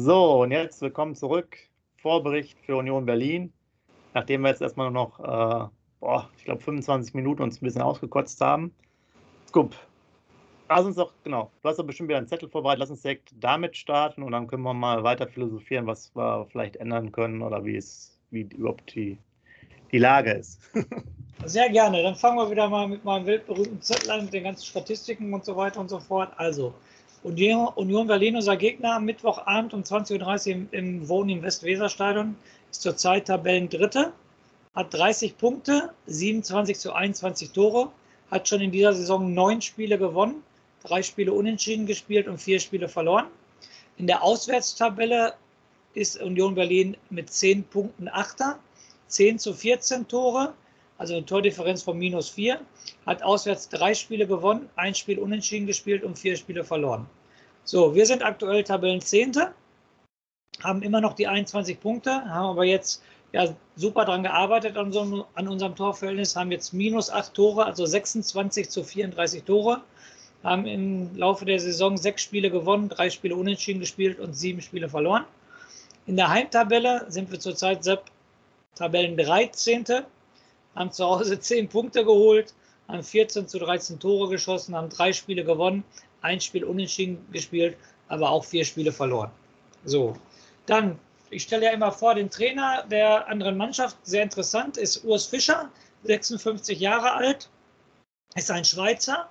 So, und jetzt willkommen zurück. Vorbericht für Union Berlin. Nachdem wir jetzt erstmal noch, äh, boah, ich glaube, 25 Minuten uns ein bisschen ausgekotzt haben. Scoop, lass uns doch, genau, du hast doch bestimmt wieder einen Zettel vorbereitet. Lass uns direkt damit starten und dann können wir mal weiter philosophieren, was wir vielleicht ändern können oder wie es, wie überhaupt die, die Lage ist. Sehr gerne. Dann fangen wir wieder mal mit meinem weltberühmten Zettel an, mit den ganzen Statistiken und so weiter und so fort. Also, Union, Berlin, unser Gegner, am Mittwochabend um 20.30 Uhr im, im Wohnen im Westweserstadion, ist zurzeit Tabellendritte, hat 30 Punkte, 27 zu 21 Tore, hat schon in dieser Saison neun Spiele gewonnen, drei Spiele unentschieden gespielt und vier Spiele verloren. In der Auswärtstabelle ist Union Berlin mit 10 Punkten Achter, 10 zu 14 Tore, also eine Tordifferenz von minus 4, hat auswärts drei Spiele gewonnen, ein Spiel unentschieden gespielt und vier Spiele verloren. So, wir sind aktuell Tabellenzehnte, haben immer noch die 21 Punkte, haben aber jetzt ja, super daran gearbeitet an, so, an unserem Torverhältnis, haben jetzt minus 8 Tore, also 26 zu 34 Tore, haben im Laufe der Saison sechs Spiele gewonnen, drei Spiele unentschieden gespielt und sieben Spiele verloren. In der Heimtabelle sind wir zurzeit Tabellen 13 haben zu Hause 10 Punkte geholt, haben 14 zu 13 Tore geschossen, haben drei Spiele gewonnen, ein Spiel unentschieden gespielt, aber auch vier Spiele verloren. So, dann, ich stelle ja immer vor, den Trainer der anderen Mannschaft, sehr interessant, ist Urs Fischer, 56 Jahre alt, ist ein Schweizer.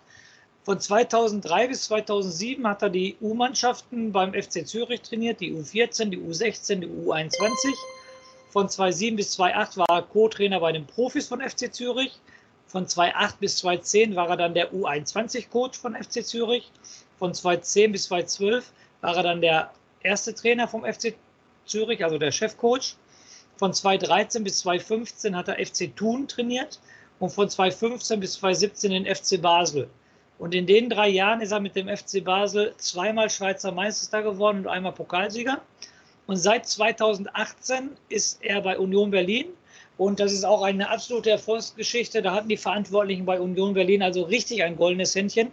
Von 2003 bis 2007 hat er die U-Mannschaften beim FC Zürich trainiert, die U14, die U16, die U21 von 2007 bis 2008 war er Co-Trainer bei den Profis von FC Zürich. Von 2008 bis 2010 war er dann der U21-Coach von FC Zürich. Von 2010 bis 2012 war er dann der erste Trainer vom FC Zürich, also der Chefcoach. Von 2013 bis 2015 hat er FC Thun trainiert und von 2015 bis 2017 den FC Basel. Und in den drei Jahren ist er mit dem FC Basel zweimal Schweizer Meister geworden und einmal Pokalsieger. Und seit 2018 ist er bei Union Berlin. Und das ist auch eine absolute Erfolgsgeschichte. Da hatten die Verantwortlichen bei Union Berlin also richtig ein goldenes Händchen.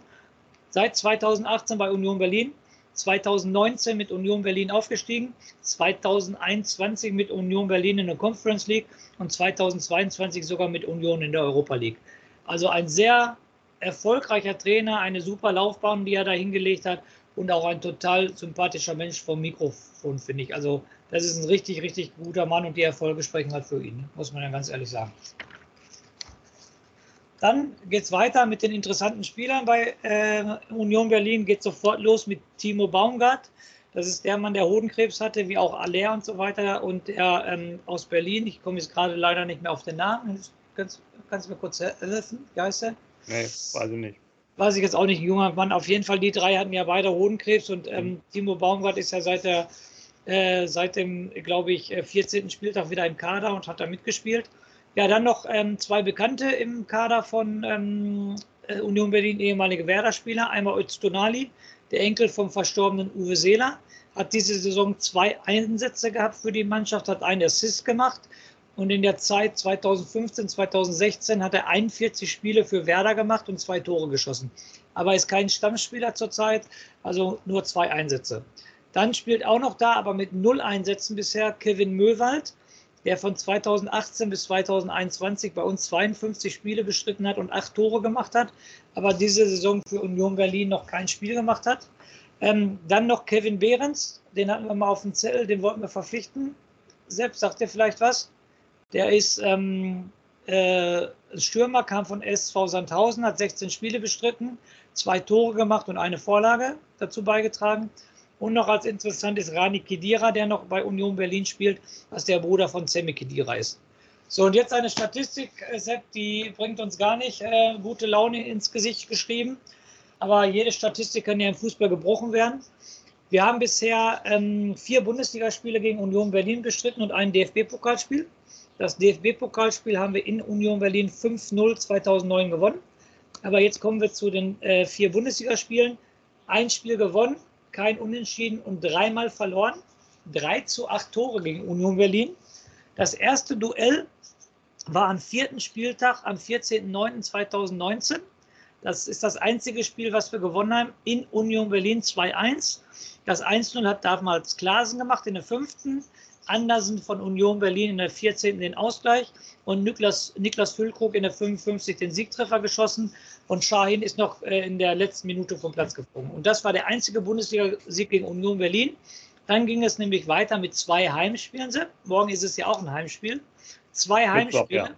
Seit 2018 bei Union Berlin, 2019 mit Union Berlin aufgestiegen, 2021 mit Union Berlin in der Conference League und 2022 sogar mit Union in der Europa League. Also ein sehr erfolgreicher Trainer, eine super Laufbahn, die er da hingelegt hat und auch ein total sympathischer Mensch vom Mikrofon, finde ich. Also das ist ein richtig, richtig guter Mann und die Erfolge sprechen halt für ihn, muss man ja ganz ehrlich sagen. Dann geht es weiter mit den interessanten Spielern bei äh, Union Berlin. Geht sofort los mit Timo Baumgart. Das ist der Mann, der Hodenkrebs hatte, wie auch Aller und so weiter. Und er ähm, aus Berlin. Ich komme jetzt gerade leider nicht mehr auf den Namen. Kannst, kannst du mir kurz helfen? Wie heißt er? Nee, weiß ich nicht weiß ich jetzt auch nicht, ein junger Mann. Auf jeden Fall, die drei hatten ja beide Hodenkrebs und ähm, mhm. Timo Baumgart ist ja seit, der, äh, seit dem, glaube ich, 14. Äh, Spieltag wieder im Kader und hat da mitgespielt. Ja, dann noch ähm, zwei Bekannte im Kader von ähm, äh, Union Berlin, ehemalige Werder-Spieler. Einmal Öztunali, der Enkel vom verstorbenen Uwe Seeler, hat diese Saison zwei Einsätze gehabt für die Mannschaft, hat einen Assist gemacht und in der Zeit 2015, 2016 hat er 41 Spiele für Werder gemacht und zwei Tore geschossen. Aber er ist kein Stammspieler zurzeit, also nur zwei Einsätze. Dann spielt auch noch da, aber mit null Einsätzen bisher, Kevin Möwald, der von 2018 bis 2021 bei uns 52 Spiele bestritten hat und acht Tore gemacht hat, aber diese Saison für Union Berlin noch kein Spiel gemacht hat. Ähm, dann noch Kevin Behrens, den hatten wir mal auf dem Zettel, den wollten wir verpflichten. Selbst sagt ihr vielleicht was? Der ist ähm, äh, Stürmer, kam von SV Sandhausen, hat 16 Spiele bestritten, zwei Tore gemacht und eine Vorlage dazu beigetragen. Und noch als interessant ist Rani Kedira, der noch bei Union Berlin spielt, was der Bruder von Semi Kedira ist. So, und jetzt eine Statistik, äh, Sepp, die bringt uns gar nicht äh, gute Laune ins Gesicht geschrieben. Aber jede Statistik kann ja im Fußball gebrochen werden. Wir haben bisher ähm, vier Bundesligaspiele gegen Union Berlin bestritten und ein DFB-Pokalspiel. Das DFB-Pokalspiel haben wir in Union Berlin 5-0 2009 gewonnen. Aber jetzt kommen wir zu den äh, vier Bundesligaspielen. Ein Spiel gewonnen, kein Unentschieden und dreimal verloren. 3 zu 8 Tore gegen Union Berlin. Das erste Duell war am vierten Spieltag am 14.09.2019. Das ist das einzige Spiel, was wir gewonnen haben in Union Berlin 2-1. Das 1-0 hat damals Klasen gemacht in der fünften. Andersen von Union Berlin in der 14. den Ausgleich und Niklas, Niklas Füllkrug in der 55. den Siegtreffer geschossen und Schahin ist noch äh, in der letzten Minute vom Platz geflogen. Und das war der einzige Bundesliga-Sieg gegen Union Berlin. Dann ging es nämlich weiter mit zwei Heimspielen. Morgen ist es ja auch ein Heimspiel. Zwei Heimspiele. Ja.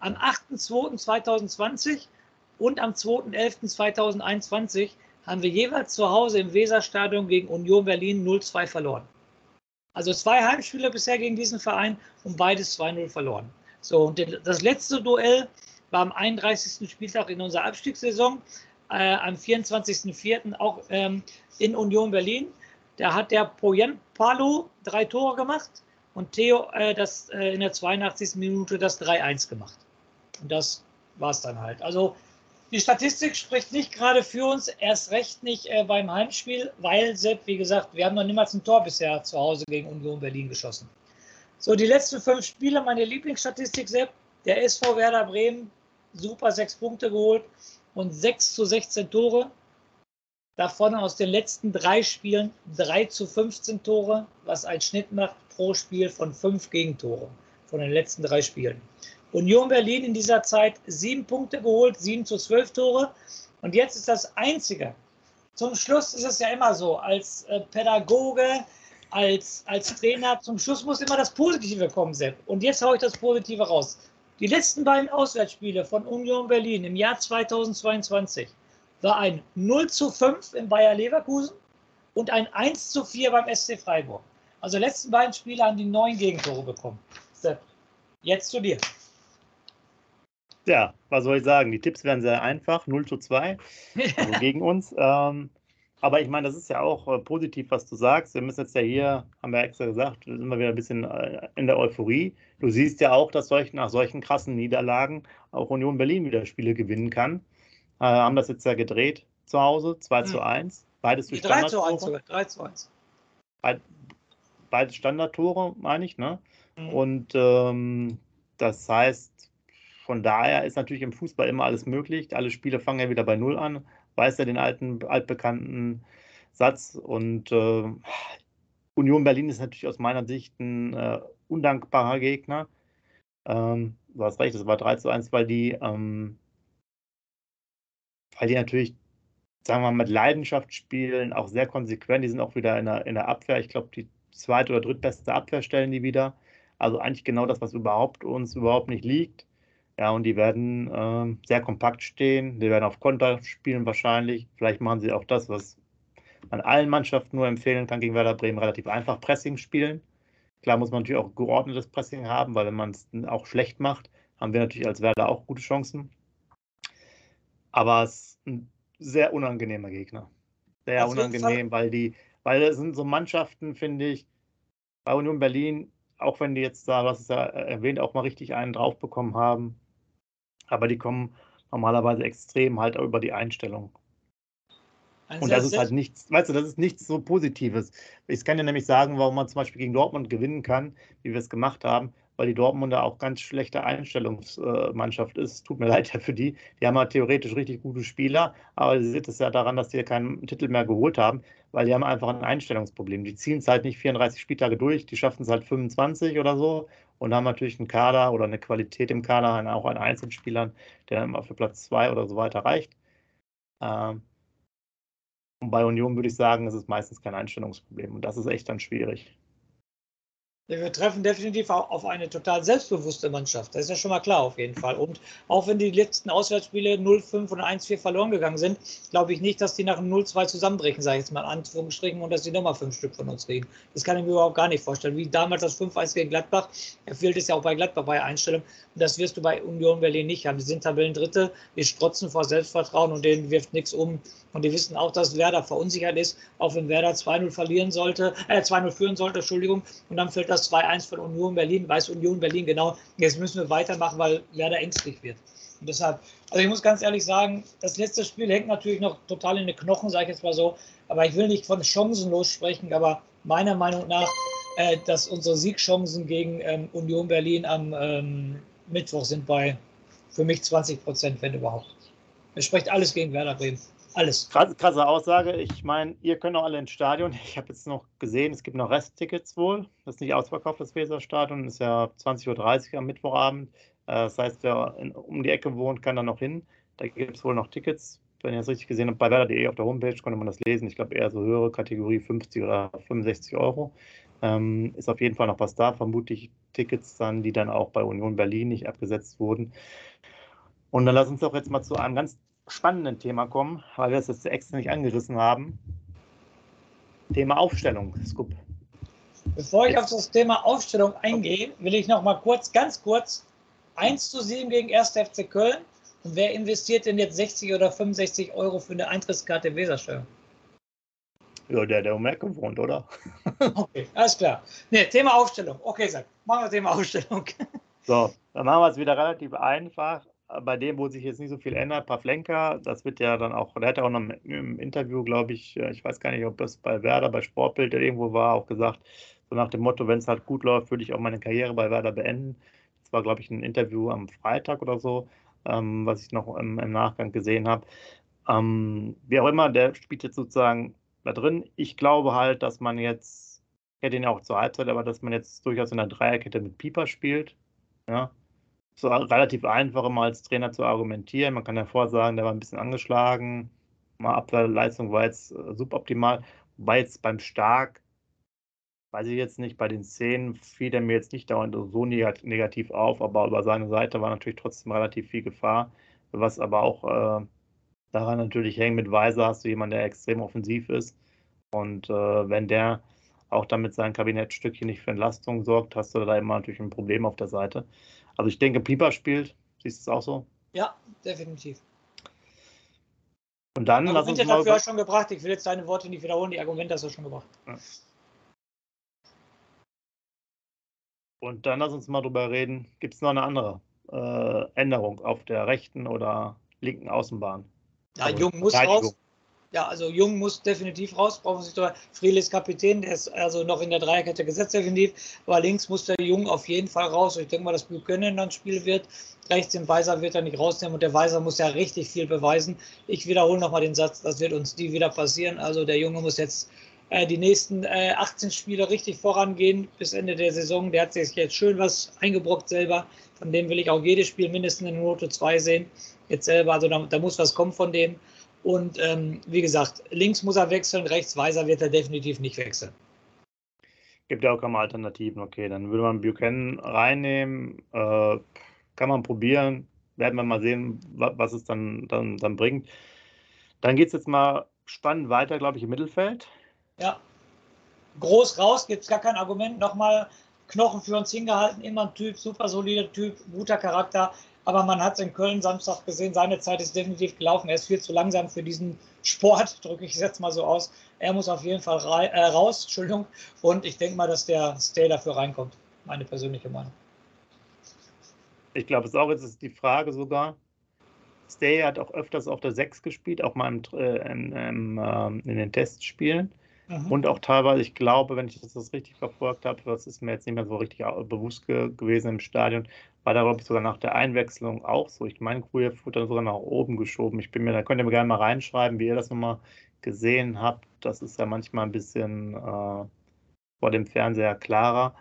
Am 8.2.2020 und am 2.11.2021 haben wir jeweils zu Hause im Weserstadion gegen Union Berlin 0-2 verloren. Also zwei Heimspiele bisher gegen diesen Verein und beides 2-0 verloren. So, und das letzte Duell war am 31. Spieltag in unserer Abstiegssaison, äh, am 24.04. auch ähm, in Union Berlin. Da hat der Poyen Palo drei Tore gemacht und Theo äh, das, äh, in der 82. Minute das 3-1 gemacht. Und das war es dann halt. Also die Statistik spricht nicht gerade für uns, erst recht nicht äh, beim Heimspiel, weil, Sepp, wie gesagt, wir haben noch niemals ein Tor bisher zu Hause gegen Union Berlin geschossen. So, die letzten fünf Spiele, meine Lieblingsstatistik, Sepp, der SV Werder Bremen, super sechs Punkte geholt und 6 zu 16 Tore. Davon aus den letzten drei Spielen 3 zu 15 Tore, was ein Schnitt macht pro Spiel von fünf Gegentoren von den letzten drei Spielen. Union Berlin in dieser Zeit sieben Punkte geholt, sieben zu zwölf Tore. Und jetzt ist das Einzige. Zum Schluss ist es ja immer so, als äh, Pädagoge, als, als Trainer, zum Schluss muss immer das Positive kommen, Sepp. Und jetzt haue ich das Positive raus. Die letzten beiden Auswärtsspiele von Union Berlin im Jahr 2022 war ein 0 zu 5 in Bayer Leverkusen und ein 1 zu 4 beim SC Freiburg. Also die letzten beiden Spiele haben die neun Gegentore bekommen. Sepp, jetzt zu dir. Ja, was soll ich sagen? Die Tipps wären sehr einfach, 0 zu 2 also gegen uns. Ähm, aber ich meine, das ist ja auch äh, positiv, was du sagst. Wir müssen jetzt ja hier, haben wir extra gesagt, sind wir wieder ein bisschen äh, in der Euphorie. Du siehst ja auch, dass solch, nach solchen krassen Niederlagen auch Union Berlin wieder Spiele gewinnen kann. Äh, haben das jetzt ja gedreht zu Hause, 2 mhm. zu 1. Beides durch 3 zu 1 sogar, 3 zu 1. Beid, beides Standardtore, meine ich, ne? Mhm. Und ähm, das heißt, von daher ist natürlich im Fußball immer alles möglich. Alle Spiele fangen ja wieder bei Null an. Weiß ja den alten, altbekannten Satz. Und äh, Union Berlin ist natürlich aus meiner Sicht ein äh, undankbarer Gegner. Ähm, du hast recht, es war 3 zu 1, weil die, ähm, weil die natürlich, sagen wir mal, mit Leidenschaft spielen, auch sehr konsequent. Die sind auch wieder in der, in der Abwehr. Ich glaube, die zweite oder drittbeste Abwehr stellen die wieder. Also eigentlich genau das, was überhaupt uns überhaupt nicht liegt. Ja, und die werden äh, sehr kompakt stehen. Die werden auf Konter spielen wahrscheinlich. Vielleicht machen sie auch das, was man allen Mannschaften nur empfehlen kann gegen Werder Bremen, relativ einfach Pressing spielen. Klar muss man natürlich auch geordnetes Pressing haben, weil wenn man es auch schlecht macht, haben wir natürlich als Werder auch gute Chancen. Aber es ist ein sehr unangenehmer Gegner. Sehr unangenehm, weil die, weil es sind so Mannschaften, finde ich, bei Union Berlin, auch wenn die jetzt da, was ist ja erwähnt, auch mal richtig einen drauf bekommen haben, aber die kommen normalerweise extrem halt über die Einstellung. Und das ist halt nichts, weißt du, das ist nichts so Positives. Ich kann dir nämlich sagen, warum man zum Beispiel gegen Dortmund gewinnen kann, wie wir es gemacht haben, weil die Dortmunder auch ganz schlechte Einstellungsmannschaft ist. Tut mir leid ja für die. Die haben halt theoretisch richtig gute Spieler, aber sie sieht es ja daran, dass sie keinen Titel mehr geholt haben, weil die haben einfach ein Einstellungsproblem. Die ziehen es halt nicht 34 Spieltage durch, die schaffen es halt 25 oder so und haben natürlich einen Kader oder eine Qualität im Kader, auch an Einzelspielern, der immer für Platz zwei oder so weiter reicht. Ähm, und bei Union würde ich sagen, es ist meistens kein Einstellungsproblem und das ist echt dann schwierig. Wir treffen definitiv auf eine total selbstbewusste Mannschaft. Das ist ja schon mal klar auf jeden Fall. Und auch wenn die letzten Auswärtsspiele 0-5 und 1-4 verloren gegangen sind, glaube ich nicht, dass die nach einem 0-2 zusammenbrechen, sage ich jetzt mal in Anführungsstrichen, und dass die nochmal fünf Stück von uns kriegen. Das kann ich mir überhaupt gar nicht vorstellen. Wie damals das 5-1 gegen Gladbach, er fehlt es ja auch bei Gladbach bei Einstellung. Und das wirst du bei Union Berlin nicht haben. Die sind Tabellendritte, die strotzen vor Selbstvertrauen und denen wirft nichts um. Und die wissen auch, dass Werder verunsichert ist, auch wenn Werder 2-0 verlieren sollte, äh 2-0 führen sollte, Entschuldigung, und dann fällt das 2-1 von Union Berlin, weiß Union Berlin genau, jetzt müssen wir weitermachen, weil Werder ängstlich wird. Und deshalb, also ich muss ganz ehrlich sagen, das letzte Spiel hängt natürlich noch total in den Knochen, sage ich jetzt mal so, aber ich will nicht von chancenlos sprechen, aber meiner Meinung nach, äh, dass unsere Siegchancen gegen ähm, Union Berlin am ähm, Mittwoch sind bei für mich 20 Prozent, wenn überhaupt. Es spricht alles gegen Werder Bremen. Alles. Krasse, krasse Aussage. Ich meine, ihr könnt auch alle ins Stadion. Ich habe jetzt noch gesehen, es gibt noch Resttickets wohl. Das ist nicht ausverkauft, das Weserstadion. Das ist ja 20.30 Uhr am Mittwochabend. Äh, das heißt, wer in, um die Ecke wohnt, kann da noch hin. Da gibt es wohl noch Tickets. Wenn ihr das richtig gesehen habt, bei werder.de auf der Homepage konnte man das lesen. Ich glaube eher so höhere Kategorie 50 oder 65 Euro. Ähm, ist auf jeden Fall noch was da. Vermutlich Tickets dann, die dann auch bei Union Berlin nicht abgesetzt wurden. Und dann lass uns doch jetzt mal zu einem ganz spannenden Thema kommen, weil wir es jetzt extra nicht angerissen haben. Thema Aufstellung, Scoop. Bevor ich auf das Thema Aufstellung eingehe, will ich noch mal kurz, ganz kurz, 1 zu 7 gegen 1. FC Köln. Und wer investiert denn jetzt 60 oder 65 Euro für eine Eintrittskarte Wesersteuer? Ja, der, der um Ecke wohnt, oder? okay, alles klar. Ne, Thema Aufstellung. Okay, sag, machen wir Thema Aufstellung. so, dann machen wir es wieder relativ einfach bei dem, wo sich jetzt nicht so viel ändert, Pavlenka, das wird ja dann auch, der hat ja auch noch im Interview, glaube ich, äh, ich weiß gar nicht, ob das bei Werder, bei Sportbild irgendwo war, auch gesagt, so nach dem Motto, wenn es halt gut läuft, würde ich auch meine Karriere bei Werder beenden. Das war, glaube ich, ein Interview am Freitag oder so, ähm, was ich noch im, im Nachgang gesehen habe. Ähm, wie auch immer, der spielt jetzt sozusagen da drin. Ich glaube halt, dass man jetzt, ich hätte ihn ja auch zur Halbzeit, aber dass man jetzt durchaus in der Dreierkette mit Pieper spielt. Ja, so relativ einfach immer als Trainer zu argumentieren. Man kann ja vorsagen, der war ein bisschen angeschlagen, mal Abwehrleistung war jetzt äh, suboptimal, wobei jetzt beim Stark, weiß ich jetzt nicht, bei den Szenen fiel er mir jetzt nicht dauernd so negativ auf, aber über seine Seite war natürlich trotzdem relativ viel Gefahr, was aber auch äh, daran natürlich hängt, mit Weiser hast du jemanden, der extrem offensiv ist und äh, wenn der auch damit sein Kabinettstückchen nicht für Entlastung sorgt, hast du da immer natürlich ein Problem auf der Seite. Also ich denke, Pieper spielt. Siehst du es auch so? Ja, definitiv. Und dann lass uns mal dafür schon gebracht. Ich will jetzt deine Worte nicht wiederholen. Die Argumente hast du schon gebracht. Und dann lass uns mal drüber reden. Gibt es noch eine andere äh, Änderung auf der rechten oder linken Außenbahn? Ja, also Jung muss raus. Ja, also Jung muss definitiv raus, brauchen sich drüber. Friedel ist Kapitän, der ist also noch in der Dreierkette gesetzt definitiv, aber links muss der Jung auf jeden Fall raus. Ich denke mal, dass Buchanan dann Spiel wird. Rechts den Weiser wird er nicht rausnehmen und der Weiser muss ja richtig viel beweisen. Ich wiederhole nochmal den Satz, das wird uns die wieder passieren. Also der Junge muss jetzt äh, die nächsten äh, 18 Spiele richtig vorangehen bis Ende der Saison. Der hat sich jetzt schön was eingebrockt selber. Von dem will ich auch jedes Spiel mindestens in Note 2 sehen. Jetzt selber, also da, da muss was kommen von dem. Und ähm, wie gesagt, links muss er wechseln, rechts Weiser wird er definitiv nicht wechseln. Gibt ja auch keine Alternativen. Okay, dann würde man Buchanan reinnehmen. Äh, kann man probieren. Werden wir mal sehen, was es dann, dann, dann bringt. Dann geht es jetzt mal spannend weiter, glaube ich, im Mittelfeld. Ja. Groß raus, gibt es gar kein Argument. Nochmal Knochen für uns hingehalten. Immer ein Typ, super solider Typ, guter Charakter. Aber man hat es in Köln Samstag gesehen, seine Zeit ist definitiv gelaufen. Er ist viel zu langsam für diesen Sport, drücke ich es jetzt mal so aus. Er muss auf jeden Fall äh, raus, Entschuldigung. Und ich denke mal, dass der Stay dafür reinkommt. Meine persönliche Meinung. Ich glaube es auch, jetzt ist die Frage sogar. Stay hat auch öfters auf der 6 gespielt, auch mal im, äh, in, äh, in den Testspielen. Mhm. Und auch teilweise, ich glaube, wenn ich das, richtig verfolgt habe, das ist mir jetzt nicht mehr so richtig bewusst ge gewesen im Stadion, war da, glaube ich, sogar nach der Einwechslung auch so. Ich meine, Grujew wurde dann sogar nach oben geschoben. Ich bin mir, da könnt ihr mir gerne mal reinschreiben, wie ihr das nochmal gesehen habt. Das ist ja manchmal ein bisschen äh, vor dem Fernseher klarer.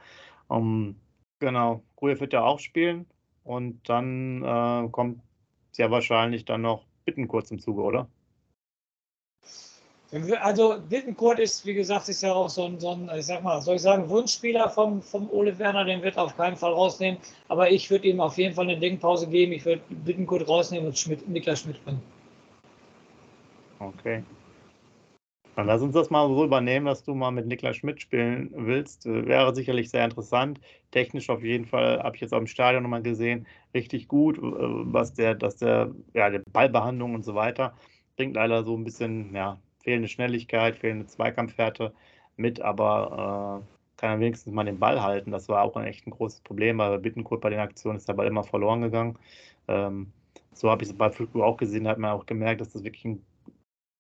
Um, ähm, genau, Grujew wird ja auch spielen und dann äh, kommt ja wahrscheinlich dann noch Bitten kurz im Zuge, oder? Also Wittenkurt ist, wie gesagt, ist ja auch so ein, so ein, ich sag mal, soll ich sagen, Wunschspieler vom, vom Ole Werner, den wird er auf keinen Fall rausnehmen. Aber ich würde ihm auf jeden Fall eine Denkpause geben. Ich würde Wittenkurt rausnehmen und Schmidt, Niklas Schmidt bringen. Okay. Dann lass uns das mal so übernehmen, dass du mal mit Niklas Schmidt spielen willst. Wäre sicherlich sehr interessant. Technisch auf jeden Fall, habe ich jetzt auch im Stadion nochmal gesehen, richtig gut, was der, dass der, ja, die Ballbehandlung und so weiter bringt leider so ein bisschen, ja, fehlende Schnelligkeit, fehlende Zweikampfhärte mit, aber äh, kann er wenigstens mal den Ball halten. Das war auch ein echt ein großes Problem, weil Bittenkurt bei den Aktionen ist der Ball immer verloren gegangen. Ähm, so habe ich es bei Füllkrug auch gesehen, hat man auch gemerkt, dass das wirklich ein,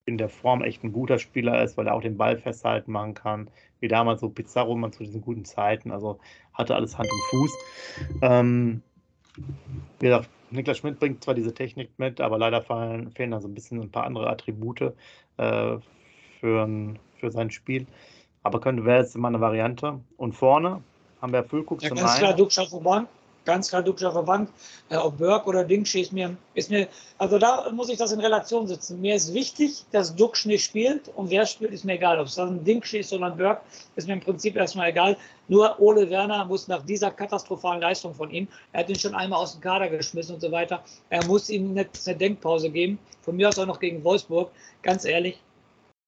in der Form echt ein guter Spieler ist, weil er auch den Ball festhalten machen kann, wie damals so Pizarro man zu diesen guten Zeiten, also hatte alles Hand und Fuß. Ähm, wie gesagt, Niklas Schmidt bringt zwar diese Technik mit, aber leider fallen, fehlen da so ein bisschen ein paar andere Attribute äh, für, für sein Spiel. Aber könnte wäre jetzt immer eine Variante. Und vorne haben wir Füllkrug ja, zum ganz einen. Klar, Duxch auf. Ganz klar Duxch auf der Bank. Äh, ob Burke oder Dingschi ist mir, ist mir, also da muss ich das in Relation setzen. Mir ist wichtig, dass Duxch nicht spielt und wer spielt, ist mir egal. Ob es dann Dingschi ist oder Burke, ist mir im Prinzip erstmal egal. Nur Ole Werner muss nach dieser katastrophalen Leistung von ihm, er hat ihn schon einmal aus dem Kader geschmissen und so weiter, er muss ihm eine, eine Denkpause geben. Von mir aus auch noch gegen Wolfsburg. Ganz ehrlich,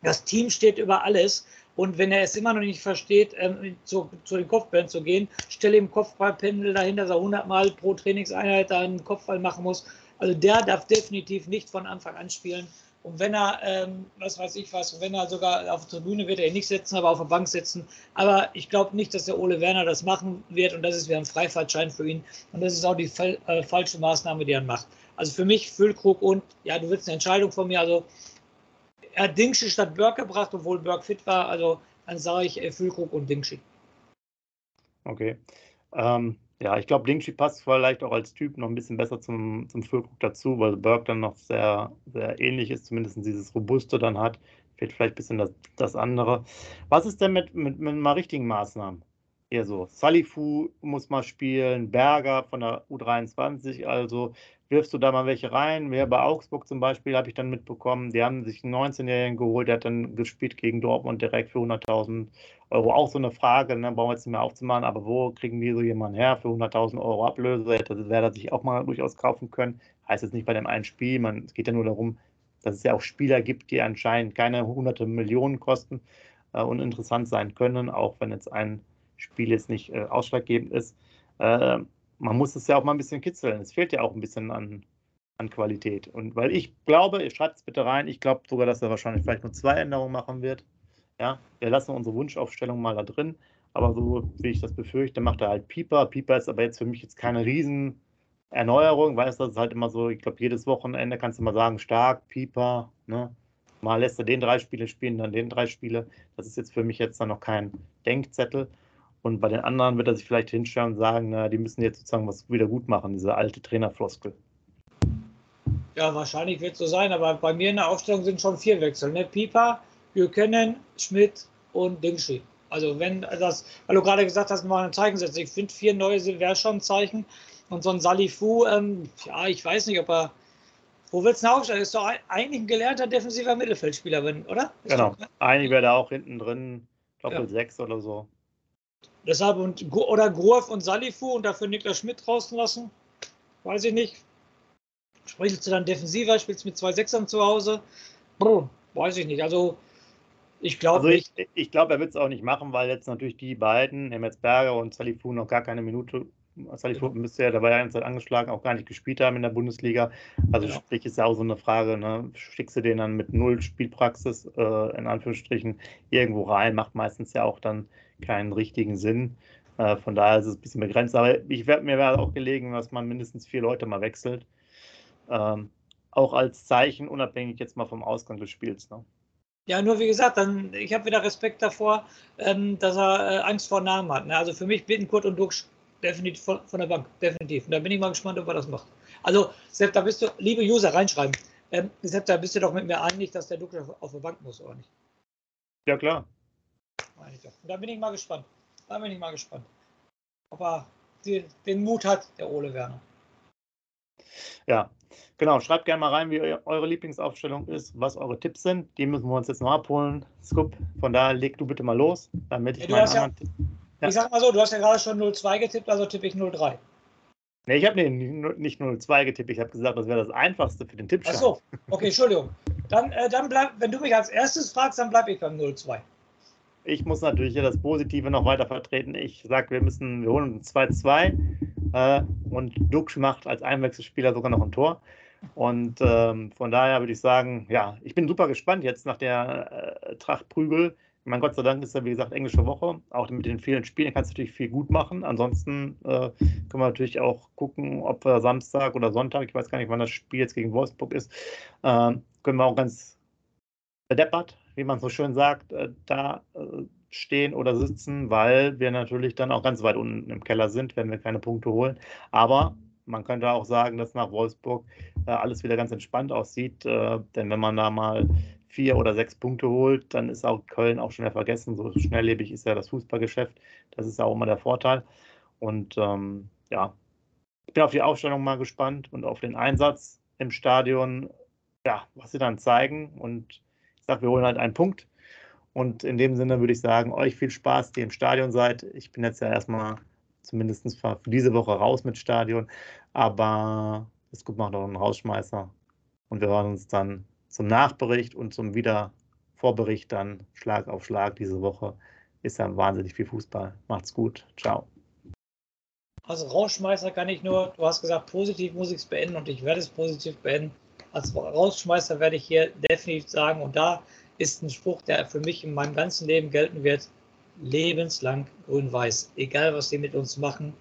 das Team steht über alles. Und wenn er es immer noch nicht versteht, ähm, zu, zu, den Kopfbällen zu gehen, stelle ihm Kopfballpendel dahin, dass er 100 Mal pro Trainingseinheit einen Kopfball machen muss. Also der darf definitiv nicht von Anfang an spielen. Und wenn er, ähm, was weiß ich was, wenn er sogar auf der Tribüne wird er ihn nicht setzen, aber auf der Bank sitzen. Aber ich glaube nicht, dass der Ole Werner das machen wird und das ist wieder ein Freifahrtschein für ihn. Und das ist auch die äh, falsche Maßnahme, die er macht. Also für mich Füllkrug und, ja, du willst eine Entscheidung von mir, also er hat Dingschi statt Burke gebracht, obwohl Burke fit war. Also dann sage ich äh, Füllkrug und Dingschi. Okay. Ähm, ja, ich glaube, Dingschi passt vielleicht auch als Typ noch ein bisschen besser zum, zum Füllkrug dazu, weil Burke dann noch sehr, sehr ähnlich ist, zumindest dieses Robuste dann hat. Fehlt vielleicht ein bisschen das, das andere. Was ist denn mit, mit, mit mal richtigen Maßnahmen? Eher so, Salifu muss mal spielen, Berger von der U23, also wirfst du da mal welche rein. Wer bei Augsburg zum Beispiel, habe ich dann mitbekommen, die haben sich einen 19-Jährigen geholt, der hat dann gespielt gegen Dortmund direkt für 100.000 Euro. Auch so eine Frage, ne, brauchen wir jetzt nicht mehr aufzumachen, aber wo kriegen wir so jemanden her für 100.000 Euro Ablöse? Hätte Werder sich auch mal durchaus kaufen können. Heißt jetzt nicht bei dem einen Spiel, man, es geht ja nur darum, dass es ja auch Spieler gibt, die anscheinend keine hunderte Millionen kosten äh, und interessant sein können, auch wenn jetzt ein Spiel jetzt nicht äh, ausschlaggebend ist. Äh, man muss es ja auch mal ein bisschen kitzeln. Es fehlt ja auch ein bisschen an, an Qualität. Und weil ich glaube, ihr schreibt es bitte rein, ich glaube sogar, dass er wahrscheinlich vielleicht nur zwei Änderungen machen wird. Ja, wir lassen unsere Wunschaufstellung mal da drin. Aber so wie ich das befürchte, macht er halt Pieper. Pieper ist aber jetzt für mich jetzt keine riesen Erneuerung, weißt du, das ist halt immer so, ich glaube, jedes Wochenende kannst du mal sagen, stark, Pieper, ne? Mal lässt er den drei Spiele spielen, dann den drei Spiele. Das ist jetzt für mich jetzt dann noch kein Denkzettel. Und bei den anderen wird er sich vielleicht hinstellen und sagen, na, die müssen jetzt sozusagen was wieder gut machen, diese alte Trainerfloskel. Ja, wahrscheinlich wird es so sein, aber bei mir in der Aufstellung sind schon vier Wechsel. Ne? Pieper, Buchanan, Schmidt und Dingschi. Also wenn das, weil du gerade gesagt hast, mal ein Zeichen setzen. Ich finde, vier neue wäre schon ein Zeichen. Und so ein Salifu, ähm, ja, ich weiß nicht, ob er. Wo willst du aufstellen? Ist doch eigentlich ein gelernter defensiver Mittelfeldspieler, oder? Ist genau. Eigentlich wäre da auch hinten drin, Doppel ja. 6 oder so. Deshalb und, oder Grof und Salifu und dafür Niklas Schmidt draußen lassen. Weiß ich nicht. Spielst du dann defensiver, spielst du mit zwei Sechsern zu Hause? Brr, weiß ich nicht. Also ich glaube also nicht. Ich, ich glaube, er wird es auch nicht machen, weil jetzt natürlich die beiden, Berger und Salifu, noch gar keine Minute. Salifu müsste ja dabei eine Zeit angeschlagen, auch gar nicht gespielt haben in der Bundesliga. Also genau. sprich, ist ja auch so eine Frage, ne? schickst du den dann mit null Spielpraxis äh, in Anführungsstrichen irgendwo rein, macht meistens ja auch dann keinen richtigen Sinn. Äh, von daher ist es ein bisschen begrenzt. Aber ich werd, mir wäre auch gelegen, dass man mindestens vier Leute mal wechselt. Ähm, auch als Zeichen, unabhängig jetzt mal vom Ausgang des Spiels. Ne? Ja, nur wie gesagt, dann, ich habe wieder Respekt davor, ähm, dass er äh, Angst vor Namen hat. Ne? Also für mich Bittenkurt und Duxch definitiv von, von, der Bank, definitiv. Und da bin ich mal gespannt, ob er das macht. Also, Sepp, da bist du, liebe User, reinschreiben. Ähm, Sepp, da bist du doch mit mir einig, dass der Duxch auf, auf der Bank muss, oder nicht? Ja, klar. Da bin ich mal gespannt. Da bin ich mal gespannt. Ob er den Mut hat, der Ole Werner. Ja, genau. Schreibt gerne mal rein, wie eure Lieblingsaufstellung ist, was eure Tipps sind. Die müssen wir uns jetzt noch abholen. Scoop, von daher leg du bitte mal los, damit ich ja, meinen anderen ja, ja. Ich sag mal so, du hast ja gerade schon 0-2 getippt, also tippe ich 0-3. Nee, ich habe nicht 0-2 getippt, ich habe gesagt, das wäre das Einfachste für den Tippstand. Ach so, okay, Entschuldigung. Dann, äh, dann bleib, wenn du mich als erstes fragst, dann bleibe ich beim 0-2 ich muss natürlich hier das Positive noch weiter vertreten. Ich sage, wir müssen, wir holen uns 2-2 äh, und Dux macht als Einwechselspieler sogar noch ein Tor. Und ähm, von daher würde ich sagen, ja, ich bin super gespannt jetzt nach der äh, Tracht Prügel. Mein Gott sei Dank ist ja, wie gesagt, englische Woche. Auch mit den vielen Spielen kannst du natürlich viel gut machen. Ansonsten äh, können wir natürlich auch gucken, ob wir Samstag oder Sonntag, ich weiß gar nicht, wann das Spiel jetzt gegen Wolfsburg ist, äh, können wir auch ganz bedeppert wie man so schön sagt, äh, da äh, stehen oder sitzen, weil wir natürlich dann auch ganz weit unten im Keller sind, wenn wir keine Punkte holen. Aber man könnte auch sagen, dass nach Wolfsburg äh, alles wieder ganz entspannt aussieht. Denn wenn man da mal vier oder sechs Punkte holt, dann ist auch Köln auch schon wieder vergessen. So schnelllebig ist ja das Fußballgeschäft. Das ist auch immer der Vorteil. Und ähm, ja, ich bin auf die Aufstellung mal gespannt und auf den Einsatz im Stadion, ja, was sie dann zeigen. Und sage, wir holen halt einen Punkt. Und in dem Sinne würde ich sagen, euch viel Spaß, die im Stadion seid. Ich bin jetzt ja erstmal zumindest für diese Woche raus mit Stadion. Aber es gut macht noch einen Rausschmeißer. Und wir hören uns dann zum Nachbericht und zum Wiedervorbericht dann Schlag auf Schlag diese Woche. Ist ja wahnsinnig viel Fußball. Macht's gut. Ciao. Also Rausschmeißer kann ich nur, du hast gesagt, positiv muss ich es beenden und ich werde es positiv beenden. Als Rausschmeißer werde ich hier definitiv sagen, und da ist ein Spruch, der für mich in meinem ganzen Leben gelten wird, lebenslang grün-weiß. Egal, was die mit uns machen.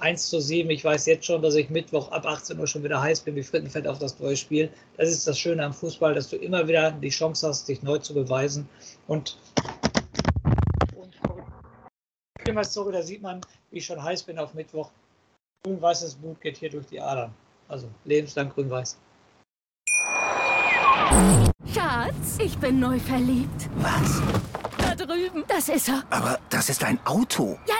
1 zu 7, ich weiß jetzt schon, dass ich Mittwoch ab 18 Uhr schon wieder heiß bin wie Frittenfett auf das neue Spiel. Das ist das Schöne am Fußball, dass du immer wieder die Chance hast, dich neu zu beweisen. Und, und sorry, da sieht man, wie ich schon heiß bin auf Mittwoch. Grün-weißes Blut geht hier durch die Adern. Also lebenslang grün-weiß. Schatz, ich bin neu verliebt. Was? Da drüben. Das ist er. Aber das ist ein Auto. Ja,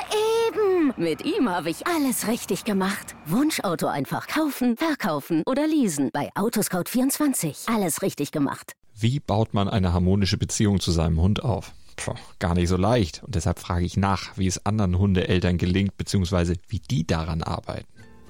eben. Mit ihm habe ich alles richtig gemacht. Wunschauto einfach kaufen, verkaufen oder leasen. Bei Autoscout24. Alles richtig gemacht. Wie baut man eine harmonische Beziehung zu seinem Hund auf? Puh, gar nicht so leicht. Und deshalb frage ich nach, wie es anderen Hundeeltern gelingt, beziehungsweise wie die daran arbeiten.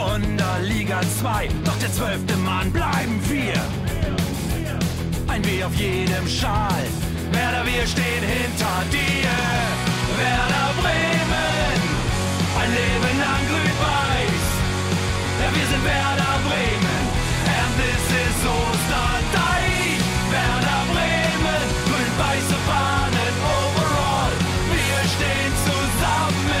Weser Wunder, Liga 2, doch der zwölfte Mann bleiben wir. Ein W auf jedem Schal, Werder, wir stehen hinter dir. Werder Bremen, ein Leben lang grün-weiß. Ja, wir sind Werder Bremen, and this is Osterdeich. Werder Bremen, grün-weiße Fahnen overall. Wir stehen zusammen.